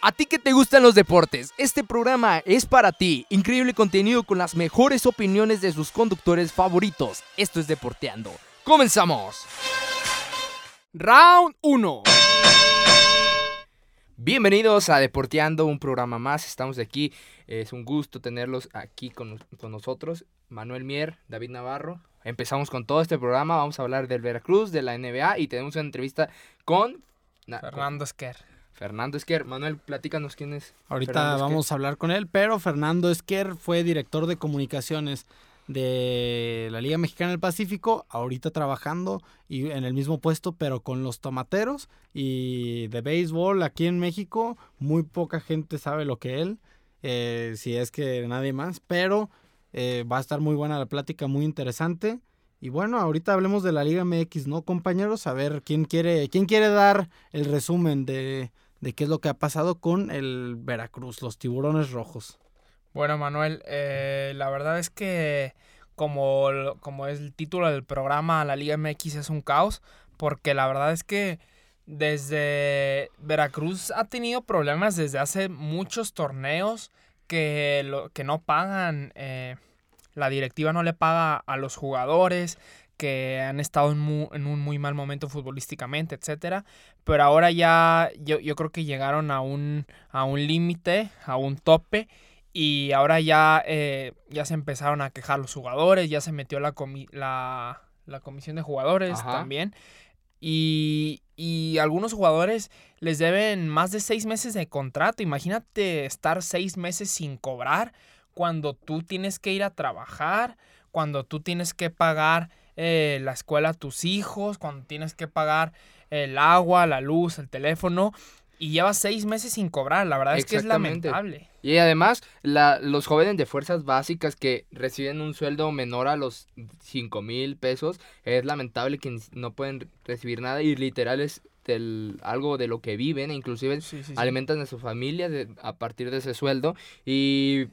A ti que te gustan los deportes, este programa es para ti. Increíble contenido con las mejores opiniones de sus conductores favoritos. Esto es Deporteando. ¡Comenzamos! Round 1. Bienvenidos a Deporteando, un programa más. Estamos aquí. Es un gusto tenerlos aquí con, con nosotros. Manuel Mier, David Navarro. Empezamos con todo este programa. Vamos a hablar del Veracruz, de la NBA y tenemos una entrevista con na- con Fernando Esquer. Fernando Esquer. Manuel, platícanos quién es. Ahorita vamos a hablar con él, pero Fernando Esquer fue director de comunicaciones de la Liga Mexicana del Pacífico, ahorita trabajando y en el mismo puesto, pero con los tomateros y de béisbol aquí en México, muy poca gente sabe lo que él, eh, si es que nadie más, pero eh, va a estar muy buena la plática, muy interesante. Y bueno, ahorita hablemos de la Liga MX, ¿no, compañeros? A ver quién quiere, quién quiere dar el resumen de, de qué es lo que ha pasado con el Veracruz, los tiburones rojos. Bueno, Manuel, eh, la verdad es que como, como es el título del programa, la Liga MX es un caos, porque la verdad es que desde Veracruz ha tenido problemas desde hace muchos torneos que, lo, que no pagan, eh, la directiva no le paga a los jugadores, que han estado en, un muy mal momento futbolísticamente, etcétera. Pero ahora ya yo, yo creo que llegaron a un, a un límite, a un tope. Y ahora ya, eh, ya se empezaron a quejar los jugadores, ya se metió la, comi- la, la comisión de jugadores Ajá. también. Y, y algunos jugadores les deben más de seis meses de contrato. Imagínate estar seis meses sin cobrar cuando tú tienes que ir a trabajar, cuando tú tienes que pagar eh, la escuela a tus hijos, cuando tienes que pagar el agua, la luz, el teléfono. Y llevas seis meses sin cobrar. La verdad es que es lamentable. Y además, la, los jóvenes de fuerzas básicas que reciben un sueldo menor a los 5 mil pesos, es lamentable que no pueden recibir nada y literal es del, algo de lo que viven, e inclusive Sí, sí, sí. alimentan a su familia de- a partir de ese sueldo. Y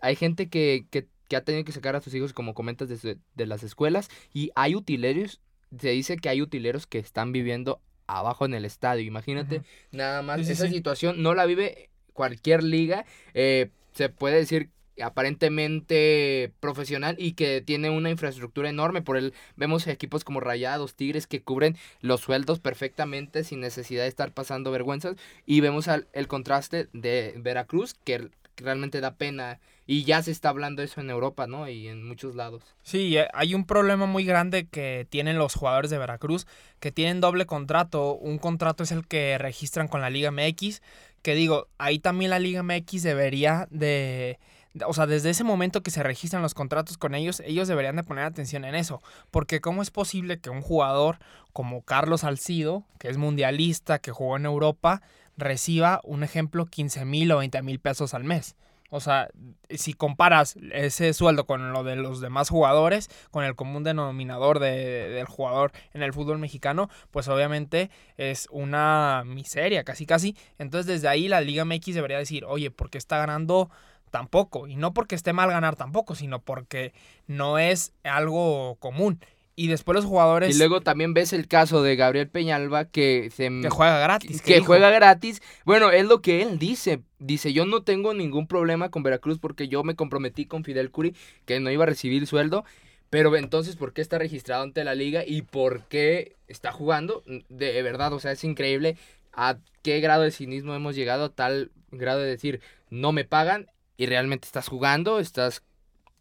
hay gente que, que, que ha tenido que sacar a sus hijos, como comentas, desde de las escuelas. Y hay utileros, se dice que hay utileros que están viviendo abajo en el estadio. Imagínate, nada más. Sí, sí, Esa sí. situación no la vive cualquier liga. eh, se puede decir aparentemente profesional y que tiene una infraestructura enorme. Por el vemos equipos como Rayados, Tigres que cubren los sueldos perfectamente sin necesidad de estar pasando vergüenzas. Y vemos al- el contraste de Veracruz que realmente da pena. Y ya se está hablando eso en Europa, ¿no? Y en muchos lados. Sí, eh, hay un problema muy grande que tienen los jugadores de Veracruz, que tienen doble contrato. Un contrato es el que registran con la Liga MX, que digo, ahí también la Liga MX debería de, o sea, desde ese momento que se registran los contratos con ellos, ellos deberían de poner atención en eso, porque cómo es posible que un jugador como Carlos Salcido, que es mundialista, que jugó en Europa, reciba, un ejemplo, 15 mil o 20 mil pesos al mes. O sea, si comparas ese sueldo con lo de los demás jugadores, con el común denominador de- del jugador en el fútbol mexicano, pues obviamente es una miseria, casi casi. Entonces desde ahí la Liga MX debería decir, oye, ¿por qué está ganando tampoco? Y no porque esté mal ganar tampoco, sino porque no es algo común. Y después los jugadores Y luego también ves el caso de Gabriel Peñalba que se que juega gratis. que juega gratis. Bueno, es lo que él dice. Dice, yo no tengo ningún problema con Veracruz porque yo me comprometí con Fidel Curi que no iba a recibir sueldo. Pero entonces, ¿por qué está registrado ante la liga y por qué está jugando? De verdad, o sea, es increíble a qué grado de cinismo hemos llegado, a tal grado de decir, no me pagan y realmente estás jugando, estás...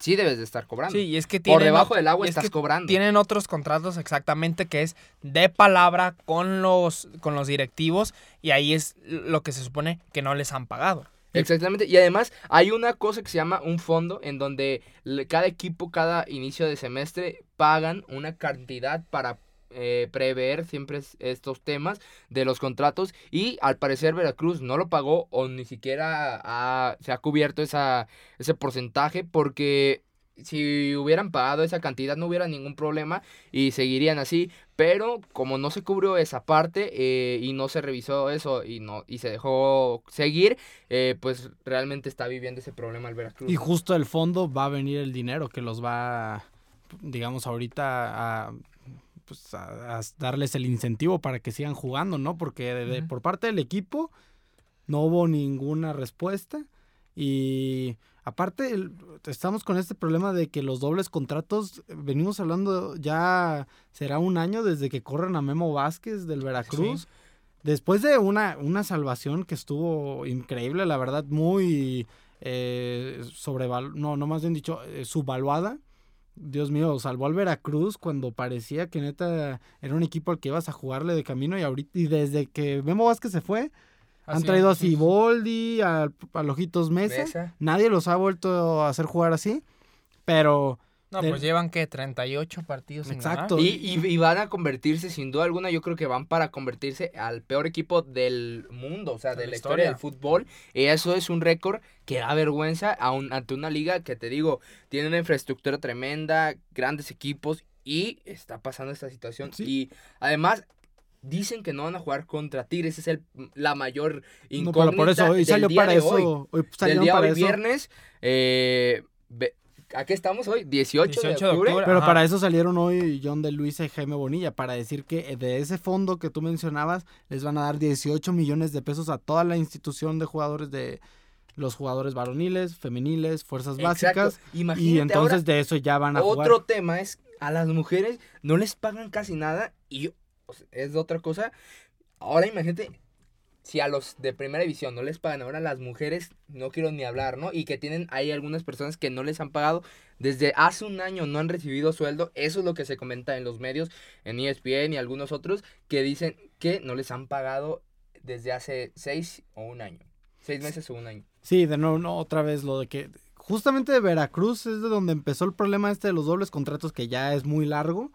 Sí debes de estar cobrando. Sí, y es que Por tienen debajo ot- del agua es estás que cobrando. Tienen otros contratos exactamente que es de palabra con los, con los directivos y ahí es lo que se supone que no les han pagado. Exactamente. Y además hay una cosa que se llama un fondo en donde cada equipo, cada inicio de semestre pagan una cantidad para eh, prever siempre es- estos temas de los contratos y al parecer Veracruz no lo pagó o ni siquiera ha- se ha cubierto esa, ese porcentaje porque si hubieran pagado esa cantidad no hubiera ningún problema y seguirían así, pero como no se cubrió esa parte eh, y no se revisó eso y no y se dejó seguir, eh, pues realmente está viviendo ese problema el Veracruz. Y justo del fondo va a venir el dinero que los va, digamos, ahorita a, pues, a- a darles el incentivo para que sigan jugando, ¿no? Porque de- de- Ujú. por parte del equipo no hubo ninguna respuesta y aparte el- estamos con este problema de que los dobles contratos, venimos hablando ya será un año desde que corren a Memo Vázquez del Veracruz. Después de una, una salvación que estuvo increíble, la verdad, muy eh, sobreval no, no más bien dicho, eh, subvaluada. Dios mío, salvó al Veracruz cuando parecía que neta era un equipo al que ibas a jugarle de camino y ahorita, y desde que Memo Vázquez se fue, han traído a. Siboldi, a, a Lojitos Mesa. Mesa. Nadie los ha vuelto a hacer jugar así, pero No, de- pues llevan que 38 partidos sin ganar. Exacto. Y, y- y van a convertirse, sin duda alguna, yo creo que van para convertirse al peor equipo del mundo, o sea, de, De la la historia del fútbol. Y eso es un récord que da vergüenza a un- ante una liga que, te digo, tiene una infraestructura tremenda, grandes equipos, y está pasando esta situación. Sí. Y además... Dicen que no van a jugar contra Tigres, es el, la mayor no, incógnita pero por eso hoy del salió día para de eso. hoy. hoy Del salieron día para hoy eso. viernes, eh, ¿a qué estamos hoy? 18, 18 de de octubre. Pero Ajá. para eso salieron hoy John de Luisa y Jaime Bonilla, para decir que de ese fondo que tú mencionabas les van a dar 18 millones de pesos a toda la institución de jugadores de los jugadores varoniles, femeniles, fuerzas Exacto. básicas. Imagínate Y entonces ahora, de eso ya van a Otro jugar. tema es, a las mujeres no les pagan casi nada y o sea, es otra cosa. Ahora imagínate, si a los de primera división no les pagan, ahora las mujeres no quiero ni hablar, ¿no? Y que tienen, hay algunas personas que no les han pagado desde hace un año, no han recibido sueldo. Eso es lo que se comenta en los medios, en ESPN y algunos otros, que dicen que no les han pagado desde hace seis o un año. Seis meses o un año. Sí, de nuevo, no, otra vez lo de que justamente de Veracruz es de donde empezó el problema este de los dobles contratos que ya es muy largo.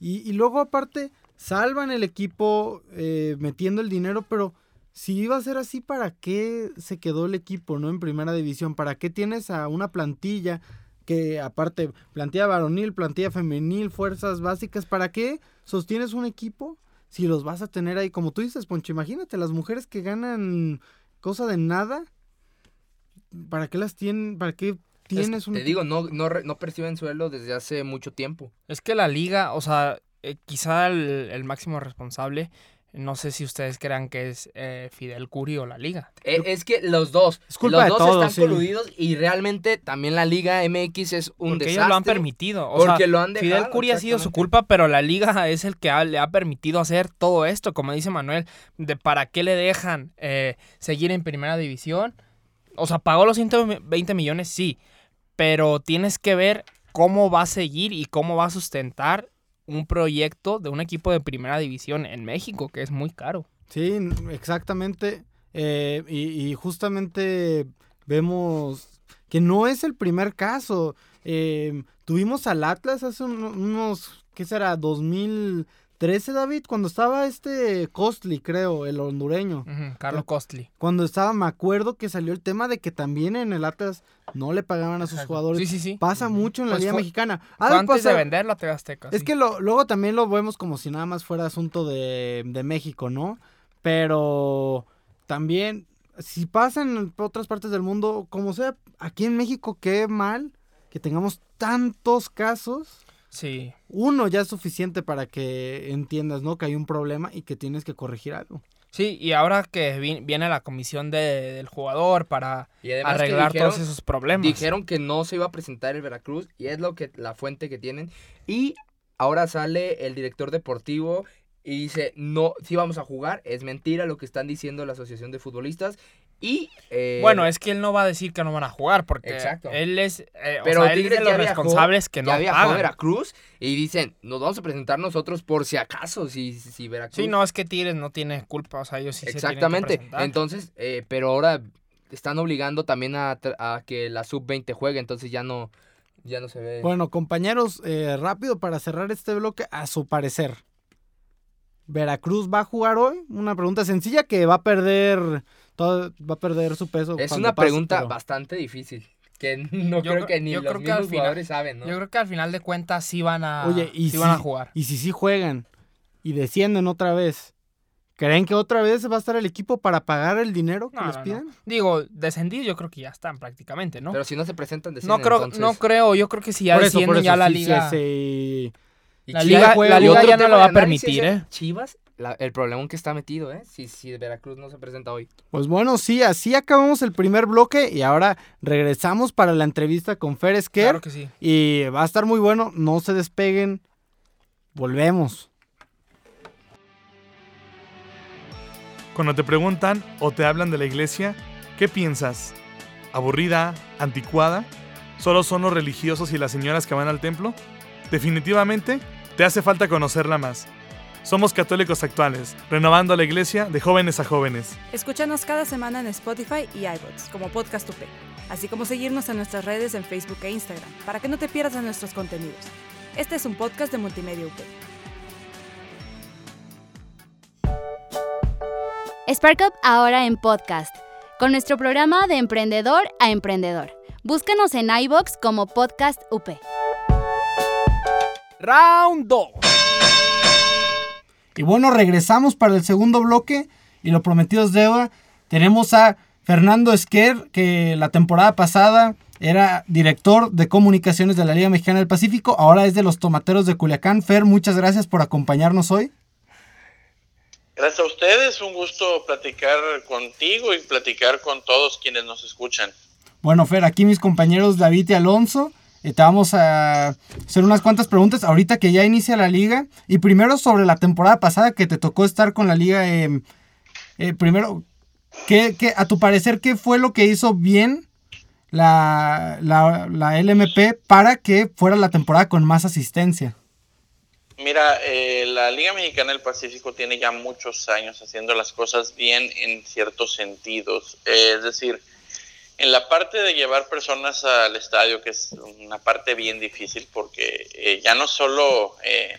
Y, y luego aparte salvan el equipo eh, metiendo el dinero, pero si iba a ser así, ¿para qué se quedó el equipo, no? En primera división, ¿para qué tienes a una plantilla que aparte, plantilla varonil, plantilla femenil, fuerzas básicas, ¿para qué sostienes un equipo si los vas a tener ahí? Como tú dices, Poncho, imagínate, las mujeres que ganan cosa de nada, ¿para qué las tienen? ¿Para qué tienes un Te digo, no, no, re- no perciben sueldo desde hace mucho tiempo. Es que la liga, o sea, eh, quizá el, el máximo responsable, no sé si ustedes crean que es eh, Fidel Curi o la liga. Eh, es que los dos, Es culpa los de dos todos, están sí. coludidos y realmente también la Liga MX es un porque desastre. ellos lo han permitido. O porque sea, lo han Fidel dejado, Curi ha sido su culpa, pero la liga es el que ha- le ha permitido hacer todo esto, como dice Manuel, de para qué le dejan eh, seguir en primera división. O sea, pagó los 120 millones, sí, pero tienes que ver cómo va a seguir y cómo va a sustentar un proyecto de un equipo de primera división en México, que es muy caro. Sí, exactamente. Eh, y, y justamente vemos que no es el primer caso. Eh, tuvimos al Atlas hace un- unos, ¿qué será? 2013, David, cuando estaba este Costly, creo, el hondureño. Carlos Costly. Cuando estaba, me acuerdo que salió el tema de que también en el Atlas no le pagaban a sus Exacto. jugadores. Sí, sí, sí. Pasa mucho en la Pues Liga fue- Mexicana. Fue antes de vender la TV Azteca. es sí. que lo, luego también lo vemos como si nada más fuera asunto de, de México, ¿no? Pero también, si pasa en otras partes del mundo, como sea, aquí en México, qué mal que tengamos tantos casos. Sí. Uno ya es suficiente para que entiendas, ¿no? Que hay un problema y que tienes que corregir algo. Sí, y ahora que vi- viene la comisión de- del jugador para arreglar dijeron- todos esos problemas. Dijeron que no se iba a presentar el Veracruz y es lo que la fuente que tienen. Y ahora sale el director deportivo y dice, no, sí vamos a jugar, es mentira lo que están diciendo la Asociación de Futbolistas. Y... eh, Bueno, es que él no va a decir que no van a jugar porque Exacto. él es, eh, o Pero sea, él es de los responsables que no ya pagan. Veracruz y dicen, nos vamos a presentar nosotros por si acaso, si, si Veracruz... Sí, no, es que Tigres no tiene culpa, o sea, ellos sí se Exactamente. tienen que. Entonces, eh, pero ahora están obligando también a, a que la sub-20 juegue, entonces ya no, ya no se ve. Bueno, compañeros, eh, rápido para cerrar este bloque, a su parecer, Veracruz va a jugar hoy? Una pregunta sencilla que va a perder todo, va a perder su peso. Es una pase, pregunta pero- bastante difícil. Que no Yo creo creo- que ni yo los creo que al mismos final- jugadores saben, ¿no? Yo creo que al final de cuentas sí van a, Oye, y sí si, van a jugar. y si sí juegan y descienden otra vez, ¿creen que otra vez va a estar el equipo para pagar el dinero que No, les no, no. piden? Digo, descendidos yo creo que ya están prácticamente, ¿no? Pero si no se presentan, no deciden, creo, entonces. no creo, yo creo que si ya por eso, descienden por eso, ya la sí, liga. sí, sí. Y La Chivas liga- juega- la y liga otro ya no lo va a permitir, ¿eh? Chivas, la- el problema en que está metido, ¿eh? Si, si Veracruz no se presenta hoy. Pues bueno, sí, así acabamos el primer bloque y ahora regresamos para la entrevista con Fer Esquer. Claro que sí. Y va a estar muy bueno, no se despeguen. Volvemos. Cuando te preguntan o te hablan de la iglesia, ¿qué piensas? ¿Aburrida? ¿Anticuada? ¿Solo son los religiosos y las señoras que van al templo? Definitivamente, te hace falta conocerla más. Somos católicos actuales, renovando la iglesia de jóvenes a jóvenes. Escúchanos cada semana en Spotify y iVoox como Podcast UP, así como seguirnos en nuestras redes en Facebook e Instagram, para que no te pierdas de nuestros contenidos. Este es un podcast de Multimedia UP. Spark Up ahora en podcast, con nuestro programa de emprendedor a emprendedor. Búscanos en iBox como Podcast UP. Round 2. Y bueno, regresamos para el segundo bloque y lo prometido es deuda. Tenemos a Fernando Esquer, que la temporada pasada era director de comunicaciones de la Liga Mexicana del Pacífico, ahora es de los Tomateros de Culiacán. Fer, muchas gracias por acompañarnos hoy. Gracias a ustedes, un gusto platicar contigo y platicar con todos quienes nos escuchan. Bueno, Fer, aquí mis compañeros David y Alonso. Eh, te vamos a hacer unas cuantas preguntas ahorita que ya inicia la liga. Y primero sobre la temporada pasada que te tocó estar con la liga. eh, eh, primero, ¿qué, qué- a tu parecer, ¿qué fue lo que hizo bien la, la, la LMP para que fuera la temporada con más asistencia? Mira, eh, la Liga Mexicana del Pacífico tiene ya muchos años haciendo las cosas bien en ciertos sentidos. Eh, es decir, en la parte de llevar personas al estadio, que es una parte bien difícil, porque eh, ya no solo eh,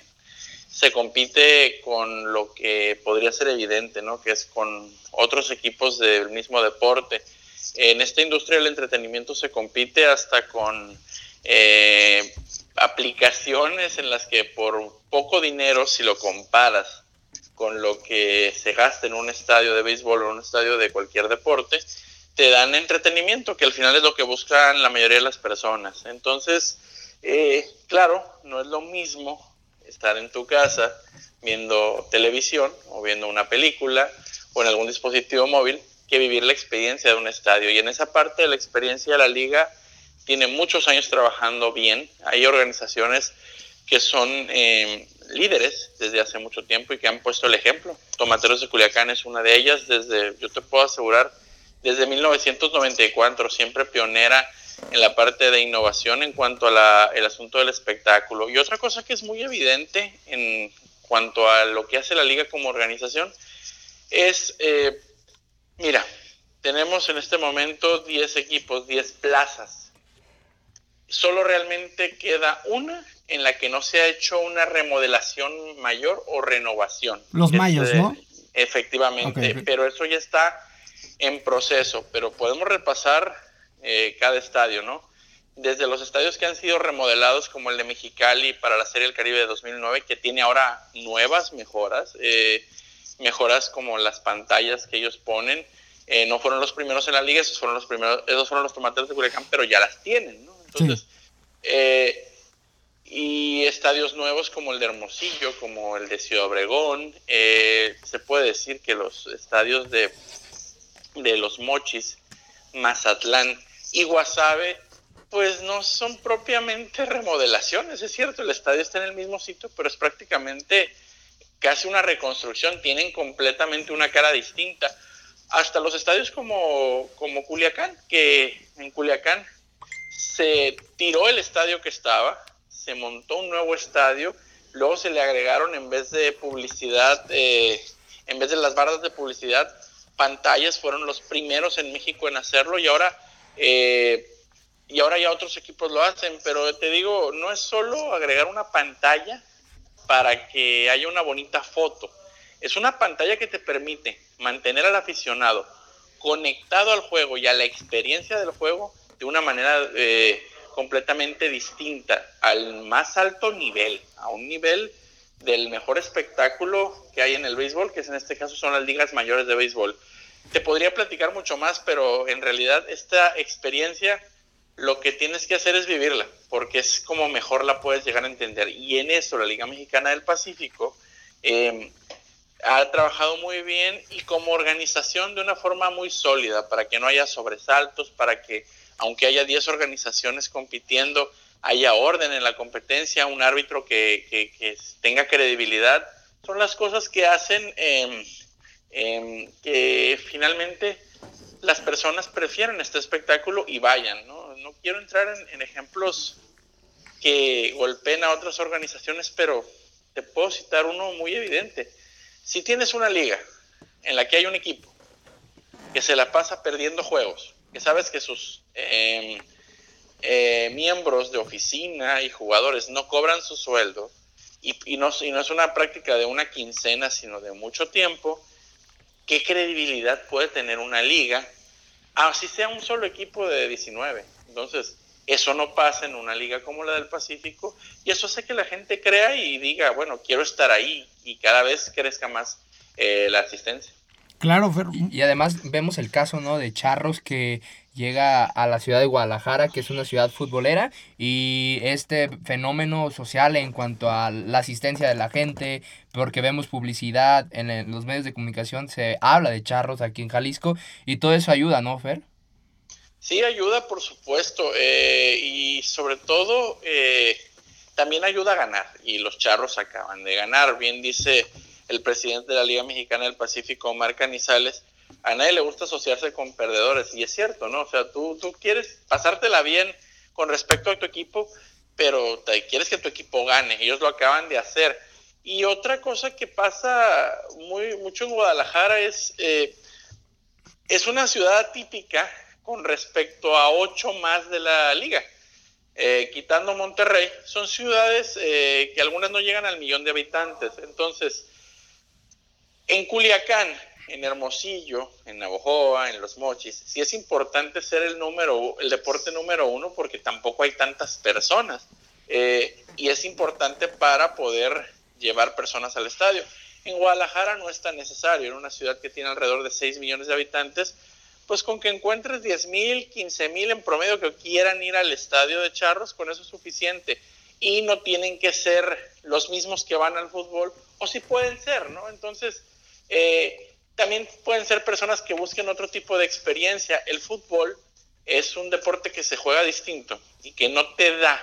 se compite con lo que podría ser evidente, ¿no? Que es con otros equipos del mismo deporte. En esta industria del entretenimiento se compite hasta con eh, aplicaciones en las que por poco dinero, si lo comparas con lo que se gasta en un estadio de béisbol o en un estadio de cualquier deporte, te dan entretenimiento, que al final es lo que buscan la mayoría de las personas. Entonces, eh, claro, no es lo mismo estar en tu casa viendo televisión o viendo una película o en algún dispositivo móvil que vivir la experiencia de un estadio. Y en esa parte de la experiencia de la liga tiene muchos años trabajando bien. Hay organizaciones que son eh, líderes desde hace mucho tiempo y que han puesto el ejemplo. Tomateros de Culiacán es una de ellas desde, yo te puedo asegurar, desde 1994, siempre pionera en la parte de innovación en cuanto al asunto del espectáculo. Y otra cosa que es muy evidente en cuanto a lo que hace la liga como organización es, eh, mira, tenemos en este momento 10 equipos, 10 plazas. Solo realmente queda una en la que no se ha hecho una remodelación mayor o renovación. Los mayos, Este, ¿no? Efectivamente, pero eso ya está en proceso, pero podemos repasar eh, cada estadio, ¿no? Desde los estadios que han sido remodelados, como el de Mexicali para la Serie del Caribe de 2009, que tiene ahora nuevas mejoras, eh, mejoras como las pantallas que ellos ponen, eh, no fueron los primeros en la liga, esos fueron los primeros, esos fueron los tomateros de Culiacán, pero ya las tienen, ¿no? Entonces, eh, y estadios nuevos como el de Hermosillo, como el de Ciudad Obregón, eh, se puede decir que los estadios de, de los Mochis, Mazatlán y Guasave, pues no son propiamente remodelaciones, es cierto, el estadio está en el mismo sitio, pero es prácticamente casi una reconstrucción, tienen completamente una cara distinta. Hasta los estadios como, como Culiacán, que en Culiacán se tiró el estadio que estaba, se montó un nuevo estadio, luego se le agregaron en vez de publicidad, eh, en vez de las barras de publicidad, pantallas, fueron los primeros en México en hacerlo y ahora, eh, y ahora ya otros equipos lo hacen, pero te digo, no es solo agregar una pantalla para que haya una bonita foto, Es una pantalla que te permite mantener al aficionado conectado al juego y a la experiencia del juego de una manera eh, completamente distinta, al más alto nivel, a un nivel del mejor espectáculo que hay en el béisbol, que en este caso son las ligas mayores de béisbol. Te podría platicar mucho más, pero en realidad esta experiencia lo que tienes que hacer es vivirla, porque es como mejor la puedes llegar a entender. Y en eso la Liga Mexicana del Pacífico em, ha trabajado muy bien y como organización de una forma muy sólida, para que no haya sobresaltos, para que aunque haya 10 organizaciones compitiendo, haya orden en la competencia, un árbitro que, tenga credibilidad. Son las cosas que hacen em, em, que finalmente las personas prefieren este espectáculo y vayan. No, quiero entrar en, en ejemplos que golpeen a otras organizaciones, pero te puedo citar uno muy evidente si tienes una liga en la que hay un equipo que se la pasa perdiendo juegos, que sabes que sus em, eh, miembros de oficina y jugadores no cobran su sueldo y, no, y no es una práctica de una quincena, sino de mucho tiempo, ¿qué credibilidad puede tener una liga? Así sea un solo equipo de 19. Entonces, eso no pasa en una liga como la del Pacífico y eso hace que la gente crea y diga, bueno, quiero estar ahí y cada vez crezca más eh, la asistencia. Claro, y, además vemos el caso, ¿no? De Charros que llega a la ciudad de Guadalajara, que es una ciudad futbolera, y este fenómeno social en cuanto a la asistencia de la gente, porque vemos publicidad en los medios de comunicación, se habla de Charros aquí en Jalisco, y todo eso ayuda, ¿no, Fer? Sí, ayuda, por supuesto, eh, y sobre todo eh, también ayuda a ganar, y los charros acaban de ganar. Bien dice el presidente de la Liga Mexicana del Pacífico, Omar Canizales, a nadie le gusta asociarse con perdedores, y es cierto, ¿no? O sea, tú, tú quieres pasártela bien con respecto a tu equipo, pero te, quieres que tu equipo gane, ellos lo acaban de hacer. Y otra cosa que pasa muy mucho en Guadalajara es, eh, es una ciudad típica con respecto a ocho más de la liga. Eh, quitando Monterrey, son ciudades eh, que algunas no llegan al millón de habitantes. Entonces, en Culiacán, en Hermosillo, en Navojoa, en Los Mochis, sí es importante ser el número, el deporte número uno porque tampoco hay tantas personas. Eh, y es importante para poder llevar personas al estadio. En Guadalajara no es tan necesario, en una ciudad que tiene alrededor de 6 millones de habitantes, pues con que encuentres 10 mil, 15 mil en promedio que quieran ir al estadio de Charros, con eso es suficiente. Y no tienen que ser los mismos que van al fútbol, o si pueden ser, ¿no? Entonces, eh, también pueden ser personas que busquen otro tipo de experiencia. El fútbol es un deporte que se juega distinto y que no te da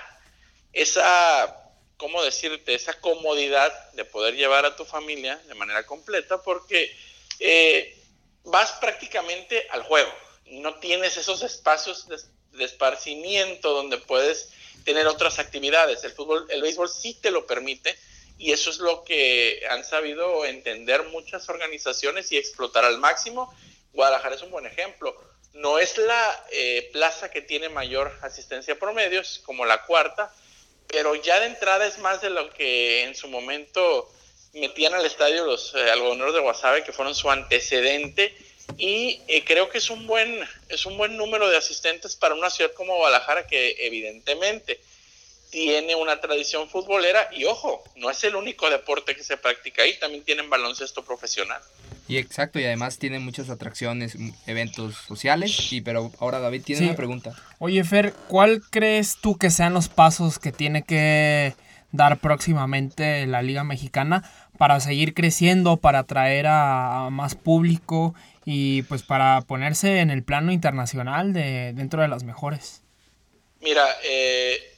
esa, ¿cómo decirte?, esa comodidad de poder llevar a tu familia de manera completa, porque... Eh, vas prácticamente al juego. No tienes esos espacios de, esparcimiento donde puedes tener otras actividades. El fútbol, el béisbol sí te lo permite y eso es lo que han sabido entender muchas organizaciones y explotar al máximo. Guadalajara es un buen ejemplo. No es la eh, plaza que tiene mayor asistencia promedio, es como la cuarta, pero ya de entrada es más de lo que en su momento metían al estadio los eh, algodoneros de Guasave, que fueron su antecedente, y eh, creo que es un, buen, es un buen número de asistentes para una ciudad como Guadalajara, que evidentemente tiene una tradición futbolera, y ojo, no es el único deporte que se practica ahí, también tienen baloncesto profesional. Y exacto, y además tiene muchas atracciones, eventos sociales. Y pero ahora David tiene una pregunta. Oye, Fer, ¿cuál crees tú que sean los pasos que tiene que dar próximamente la Liga Mexicana para seguir creciendo, para atraer a, más público y pues para ponerse en el plano internacional de dentro de las mejores. Mira, eh,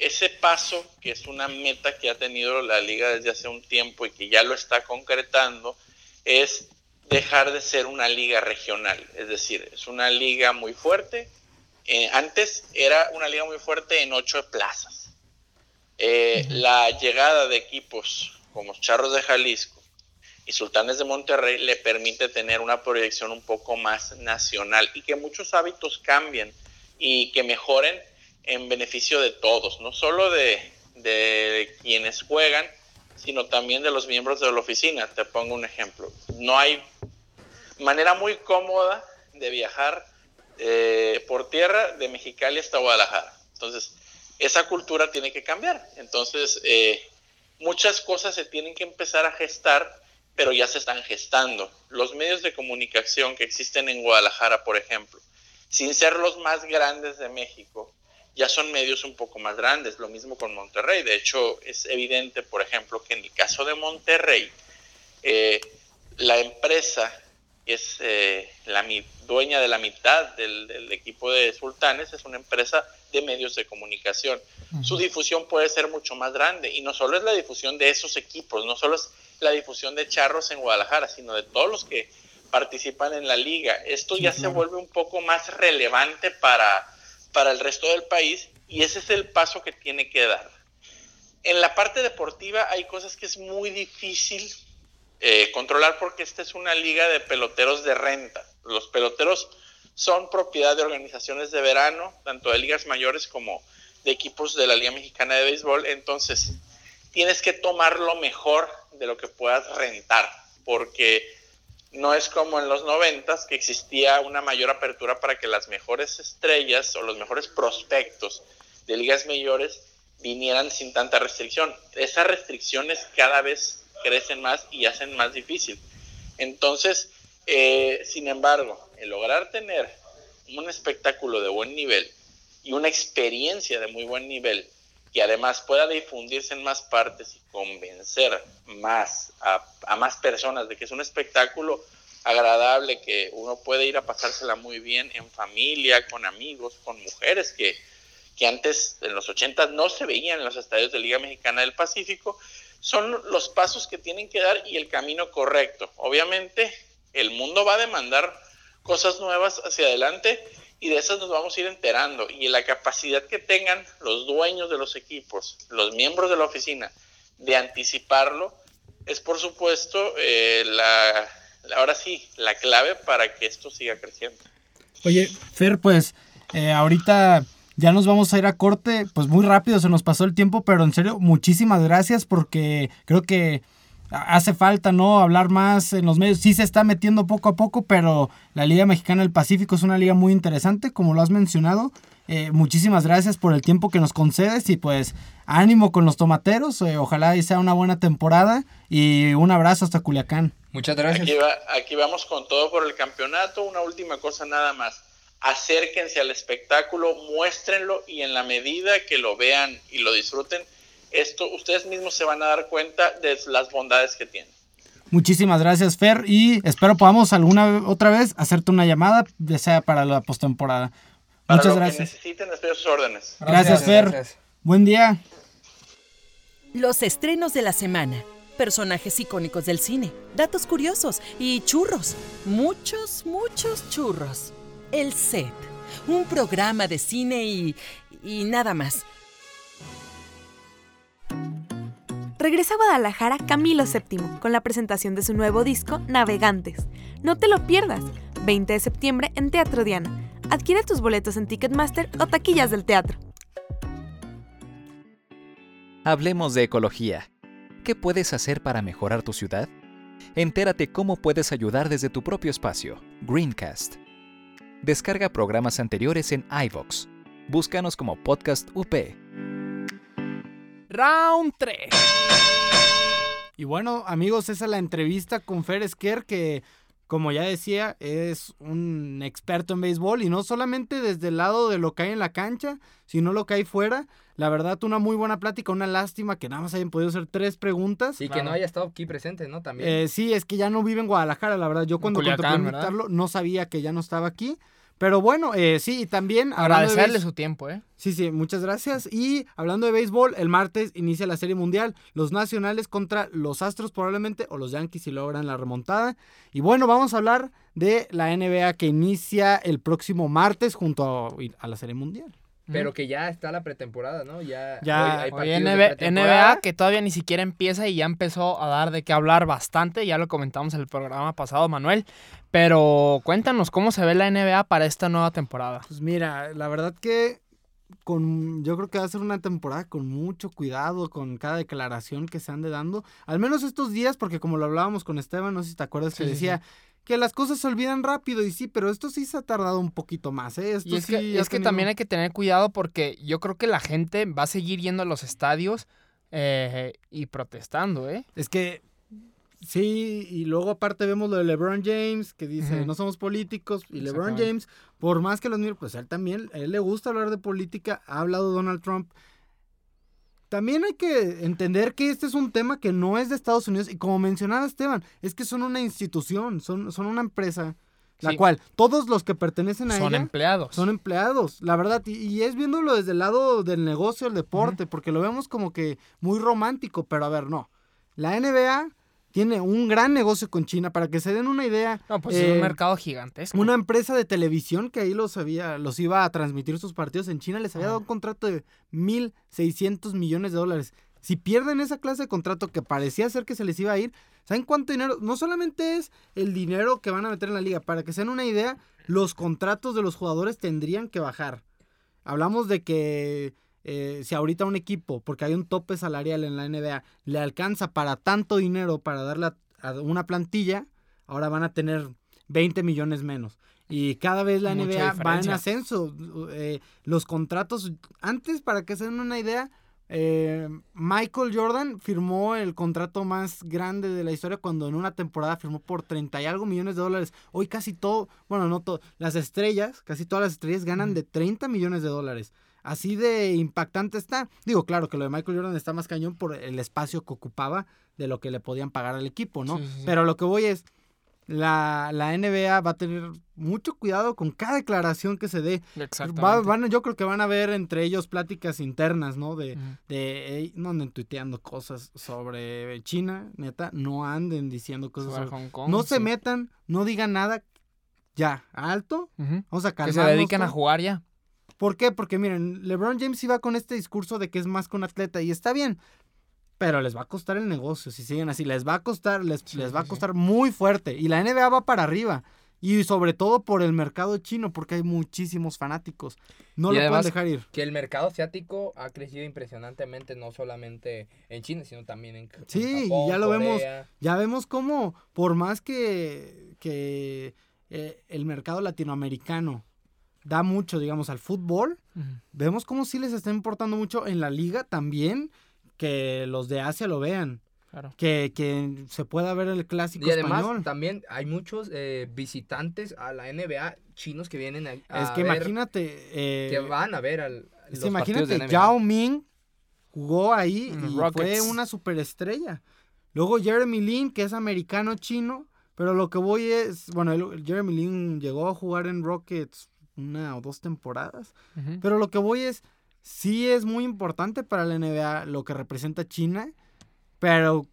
ese paso que es una meta que ha tenido la liga desde hace un tiempo y que ya lo está concretando es dejar de ser una liga regional, es decir, es una liga muy fuerte. Eh, antes era una liga muy fuerte en ocho plazas. Eh, la llegada de equipos como Charros de Jalisco y Sultanes de Monterrey le permite tener una proyección un poco más nacional y que muchos hábitos cambien y que mejoren en beneficio de todos, no solo de, quienes juegan, sino también de los miembros de la oficina. Te pongo un ejemplo. No hay manera muy cómoda de viajar eh, por tierra de Mexicali hasta Guadalajara. Entonces, esa cultura tiene que cambiar. Entonces, eh, muchas cosas se tienen que empezar a gestar, pero ya se están gestando. Los medios de comunicación que existen en Guadalajara, por ejemplo, sin ser los más grandes de México, ya son medios un poco más grandes. Lo mismo con Monterrey. De hecho, es evidente, por ejemplo, que en el caso de Monterrey, eh, la empresa que es eh, la dueña de la mitad del, equipo de Sultanes, es una empresa de medios de comunicación. Su difusión puede ser mucho más grande y no solo es la difusión de esos equipos, no solo es la difusión de charros en Guadalajara, sino de todos los que participan en la liga. Esto ya se vuelve un poco más relevante para, para el resto del país y ese es el paso que tiene que dar. En la parte deportiva hay cosas que es muy difícil eh, controlar porque esta es una liga de peloteros de renta. Los peloteros son propiedad de organizaciones de verano, tanto de ligas mayores como de equipos de la Liga Mexicana de Béisbol. Entonces, tienes que tomar lo mejor de lo que puedas rentar, porque no es como en los noventas que existía una mayor apertura para que las mejores estrellas o los mejores prospectos de ligas mayores vinieran sin tanta restricción. Esas restricciones cada vez crecen más y hacen más difícil. Entonces, eh, sin embargo, el lograr tener un espectáculo de buen nivel y una experiencia de muy buen nivel que además pueda difundirse en más partes y convencer más a, a, más personas de que es un espectáculo agradable, que uno puede ir a pasársela muy bien en familia, con amigos, con mujeres que, que antes en los 80 no se veían en los estadios de Liga Mexicana del Pacífico son los pasos que tienen que dar y el camino correcto. Obviamente, el mundo va a demandar cosas nuevas hacia adelante y de esas nos vamos a ir enterando. Y la capacidad que tengan los dueños de los equipos, los miembros de la oficina, de anticiparlo, es por supuesto eh, la, ahora sí, la clave para que esto siga creciendo. Oye, Fer, pues eh, ahorita ya nos vamos a ir a corte, pues muy rápido se nos pasó el tiempo, pero en serio, muchísimas gracias porque creo que hace falta, ¿no? Hablar más en los medios. Sí se está metiendo poco a poco, pero la Liga Mexicana del Pacífico es una liga muy interesante, como lo has mencionado. Eh, muchísimas gracias por el tiempo que nos concedes y pues ánimo con los tomateros. Eh, ojalá sea una buena temporada y un abrazo hasta Culiacán. Muchas gracias. Aquí, aquí vamos con todo por el campeonato. Una última cosa nada más acérquense al espectáculo, muéstrenlo y en la medida que lo vean y lo disfruten, esto ustedes mismos se van a dar cuenta de las bondades que tiene. Muchísimas gracias, Fer, y espero podamos alguna otra vez hacerte una llamada, ya sea para la postemporada. Muchas gracias. Que necesiten, estoy sus órdenes. Gracias, Fer. Buen día. Los estrenos de la semana, personajes icónicos del cine, datos curiosos y churros. Muchos, muchos churros. El Set, un programa de cine y, y nada más. Regresa a Guadalajara Camilo VII con la presentación de su nuevo disco Navegantes. No te lo pierdas, 20 de septiembre en Teatro Diana. Adquiere tus boletos en Ticketmaster o taquillas del teatro. Hablemos de ecología. ¿Qué puedes hacer para mejorar tu ciudad? Entérate cómo puedes ayudar desde tu propio espacio. Greencast Descarga programas anteriores en iVox. Búscanos como Podcast UP. Round 3. Y bueno, amigos, esa es la entrevista con Fer Esquer, que como ya decía, es un experto en béisbol y no solamente desde el lado de lo que hay en la cancha, sino lo que hay fuera. La verdad, una muy buena plática, una lástima que nada más hayan podido hacer tres preguntas. Y que no haya estado aquí presente, ¿no? También. Eh, sí, es que ya no vive en Guadalajara, la verdad. Yo cuando contemplé no sabía que ya no estaba aquí. Pero bueno, eh, sí, y también... Agradecerle su tiempo, ¿eh? Sí, sí, muchas gracias. Y hablando de béisbol, el martes inicia la Serie Mundial. Los nacionales contra los Astros probablemente, o los Yankees si logran la remontada. Y bueno, vamos a hablar de la NBA que inicia el próximo martes junto a la Serie Mundial. Pero que ya está la pretemporada, ¿no? Ya, ya hay NBA, que todavía ni siquiera empieza y ya empezó a dar de qué hablar bastante. Ya lo comentamos en el programa pasado, Manuel. Pero cuéntanos cómo se ve la NBA para esta nueva temporada. Pues mira, la verdad que con, yo creo que va a ser una temporada con mucho cuidado con cada declaración que se ande dando. Al menos estos días, porque como lo hablábamos con Esteban, no sé si te acuerdas que Sí, sí, decía que las cosas se olvidan rápido y sí, pero esto sí se ha tardado un poquito más, ¿eh? Esto Y es sí que, es que también hay que tener cuidado porque yo creo que la gente va a seguir yendo a los estadios eh, y protestando, ¿eh? Es que sí, y luego aparte vemos lo de LeBron James, que dice, no somos políticos, y LeBron. James, por más que los mire, pues él también, a él le gusta hablar de política, ha hablado Donald Trump. También hay que entender que este es un tema que no es de Estados Unidos, y como mencionaba Esteban, es que son una institución, son, son una empresa, la Sí. cual todos los que pertenecen a Son ella empleados. son empleados, la verdad, y, y es viéndolo desde el lado del negocio, el deporte, porque lo vemos como que muy romántico, pero a ver, no. La NBA tiene un gran negocio con China, para que se den una idea. No, pues es eh, un mercado gigantesco. Una empresa de televisión que ahí los había, los iba a transmitir sus partidos en China, les había dado un contrato de 1.600 millones de dólares. Si pierden esa clase de contrato que parecía ser que se les iba a ir, ¿saben cuánto dinero? No solamente es el dinero que van a meter en la liga, para que se den una idea, los contratos de los jugadores tendrían que bajar. Hablamos de que eh, si ahorita un equipo, porque hay un tope salarial en la NBA, le alcanza para tanto dinero para darle a, a una plantilla, ahora van a tener 20 millones menos. Y cada vez la Mucha NBA va en ascenso. Eh, los contratos, antes, para que se den una idea, eh, Michael Jordan firmó el contrato más grande de la historia cuando en una temporada firmó por 30 y algo millones de dólares. Hoy casi todo, bueno, no todo, las estrellas, casi todas las estrellas ganan de 30 millones de dólares. Así de impactante está. Digo, claro que lo de Michael Jordan está más cañón por el espacio que ocupaba de lo que le podían pagar al equipo, ¿no? Sí, sí, sí. Pero lo que voy es, la, la NBA va a tener mucho cuidado con cada declaración que se dé. Exactamente. Va- van, yo creo que van a ver entre ellos pláticas internas, ¿no? De, de "Ey, no anden tuiteando cosas sobre China, neta, no anden diciendo cosas Sobre sobre... Hong Kong, no se metan, no digan nada, ya, alto, vamos a Que calmarnos. se dediquen a jugar ya. ¿Por qué? Porque miren, LeBron James iba con este discurso de que es más que un atleta y está bien, pero les va a costar el negocio si siguen así, les va a costar, les, Sí, les va a sí, sí. costar muy fuerte y la NBA va para arriba. Y sobre todo por el mercado chino, porque hay muchísimos fanáticos. No Y lo pueden dejar ir. Que el mercado asiático ha crecido impresionantemente, no solamente en China, sino también en, en Sí, y Japón, ya lo vemos, ya vemos cómo, por más que, que eh, el mercado latinoamericano da mucho, digamos, al fútbol, vemos cómo sí les está importando mucho en la liga también que los de Asia lo vean. Claro. Que, que se pueda ver el clásico Y además español. también hay muchos eh, visitantes a la NBA chinos que vienen a, a Es que ver- imagínate. eh, que van a ver al es los imagínate, de NBA. Yao Ming jugó ahí y fue una superestrella. Luego Jeremy Lin, que es americano chino, pero lo que voy es, bueno, el- Jeremy Lin llegó a jugar en Rockets una o dos temporadas, pero lo que voy es, sí es muy importante para la NBA lo que representa China, pero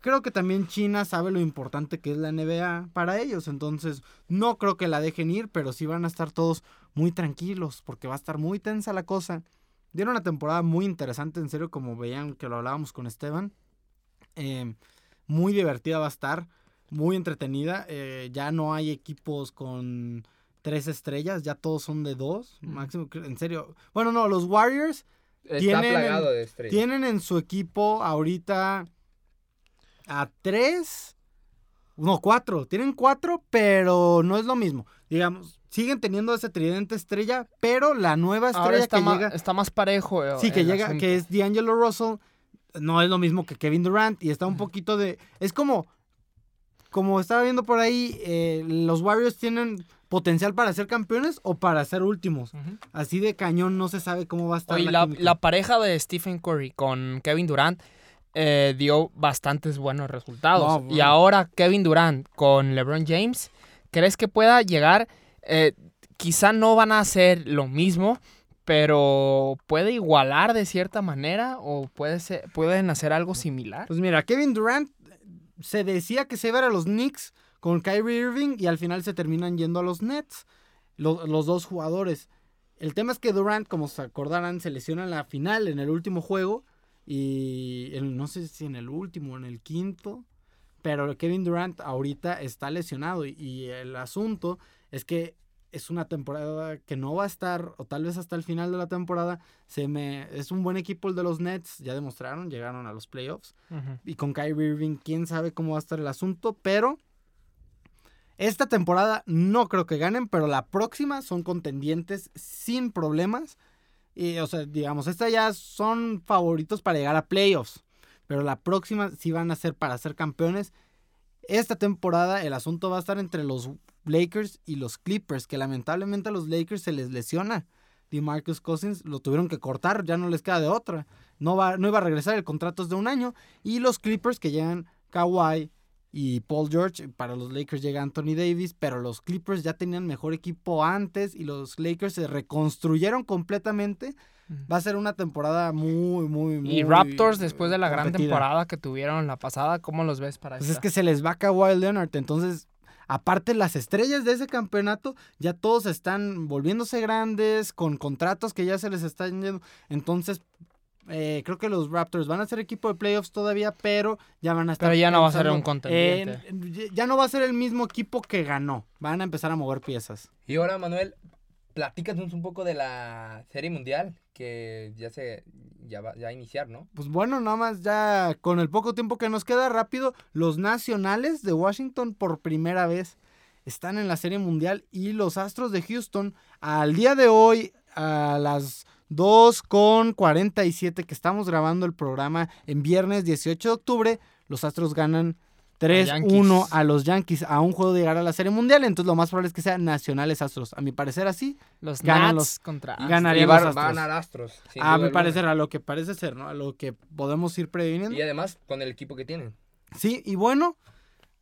creo que también China sabe lo importante que es la NBA para ellos, entonces no creo que la dejen ir, pero sí van a estar todos muy tranquilos, porque va a estar muy tensa la cosa. Dieron una temporada muy interesante, en serio, como veían que lo hablábamos con Esteban. Eh, muy divertida va a estar, muy entretenida. eh, ya no hay equipos con tres estrellas, ya todos son de dos, máximo, creo- en serio. Bueno, no, los Warriors Está tienen plagado de estrellas. tienen en su equipo ahorita a tres, no, cuatro. Tienen cuatro, pero no es lo mismo. Digamos, siguen teniendo ese tridente estrella, pero la nueva Ahora estrella está, que ma- llega, está más parejo. eh, sí, que llega, asunto. que es D'Angelo Russell, no es lo mismo que Kevin Durant y está un poquito de, es como, como estaba viendo por ahí, eh, los Warriors tienen potencial para ser campeones o para ser últimos. Así de cañón no se sabe cómo va a estar. Oye, la la, pareja de Stephen Curry con Kevin Durant eh, dio bastantes buenos resultados. No, Y ahora Kevin Durant con LeBron James, ¿crees que pueda llegar? Eh, quizá no van a hacer lo mismo, pero puede igualar de cierta manera o puede ser, pueden hacer algo similar. Pues mira, Kevin Durant se decía que se iba a ir a los Knicks con Kyrie Irving y al final se terminan yendo a los Nets, lo- los dos jugadores. El tema es que Durant, como se acordarán, se lesiona en la final, en el último juego, y no sé si en el último en el quinto, pero Kevin Durant ahorita está lesionado y, y el asunto es que es una temporada que no va a estar, o tal vez hasta el final de la temporada, se me, es un buen equipo el de los Nets, ya demostraron, llegaron a los playoffs. Y con Kyrie Irving, quién sabe cómo va a estar el asunto, pero esta temporada no creo que ganen, pero la próxima son contendientes sin problemas. Y, o sea, digamos, esta ya son favoritos para llegar a playoffs, pero la próxima sí van a ser para ser campeones. Esta temporada el asunto va a estar entre los Lakers y los Clippers, que lamentablemente a los Lakers se les lesiona. DeMarcus Cousins lo tuvieron que cortar, ya no les queda de otra. No, va, no iba a regresar, el contrato es de un año. Y los Clippers que llegan Kawhi y Paul George, para los Lakers llega Anthony Davis, pero los Clippers ya tenían mejor equipo antes y los Lakers se reconstruyeron completamente. Va a ser una temporada muy, muy, muy. Y Raptors, después de la gran temporada que tuvieron la pasada, ¿cómo los ves para eso? Pues es que se les va a Kawhi Leonard, entonces Aparte, las estrellas de ese campeonato ya todos están volviéndose grandes, con contratos que ya se les están yendo. Entonces, eh, creo que los Raptors van a ser equipo de playoffs todavía, pero ya van a estar. Pero ya no va a ser un contendiente. ya no va a ser el mismo equipo que ganó. Van a empezar a mover piezas. Y ahora, Manuel, platícanos un poco de la Serie Mundial que ya se ya va a iniciar, ¿no? Pues bueno, nada más ya con el poco tiempo que nos queda rápido, los nacionales de Washington por primera vez están en la Serie Mundial y los Astros de Houston al día de hoy a las 2 con 47 que estamos grabando el programa en viernes 18 de octubre, los Astros ganan 3-1 a, los Yankees a un juego de llegar a la Serie Mundial. Entonces lo más probable es que sean Nacionales Astros. A mi parecer así. Los ganan los contra Ganarían los Astros. Van a Astros. A mi parecer, a lo que parece ser, ¿no? A lo que podemos ir previniendo. Y además con el equipo que tienen. Sí, y bueno,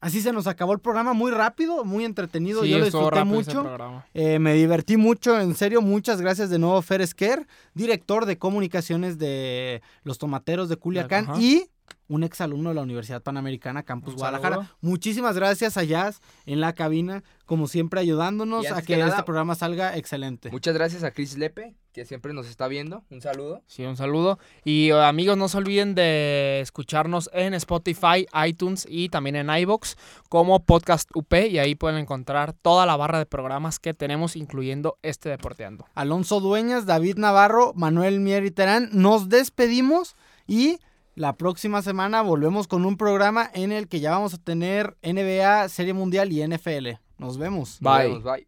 así se nos acabó el programa muy rápido, muy entretenido. Yo lo disfruté mucho. Eh, me divertí mucho, en serio. Muchas gracias de nuevo, Fer Esquer, director de comunicaciones de los Tomateros de Culiacán. Y un exalumno de la Universidad Panamericana, Campus Guadalajara. Muchísimas gracias a Jazz en la cabina, como siempre ayudándonos a que, este programa salga excelente. Muchas gracias a Chris Lepe, que siempre nos está viendo. Un saludo. Sí, un saludo. Y uh, amigos, no se olviden de escucharnos en Spotify, iTunes y también en iBox como Podcast UP y ahí pueden encontrar toda la barra de programas que tenemos, incluyendo este Deporteando. Alonso Dueñas, David Navarro, Manuel Mier y Terán, nos despedimos y la próxima semana volvemos con un programa en el que ya vamos a tener NBA, Serie Mundial y NFL. Nos vemos. Bye. bye.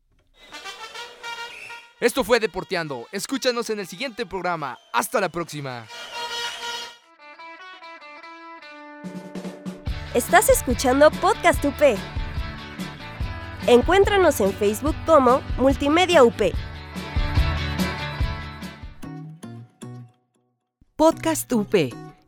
Esto fue Deporteando. Escúchanos en el siguiente programa. Hasta la próxima. Estás escuchando Podcast UP. Encuéntranos en Facebook como Multimedia UP. Podcast UP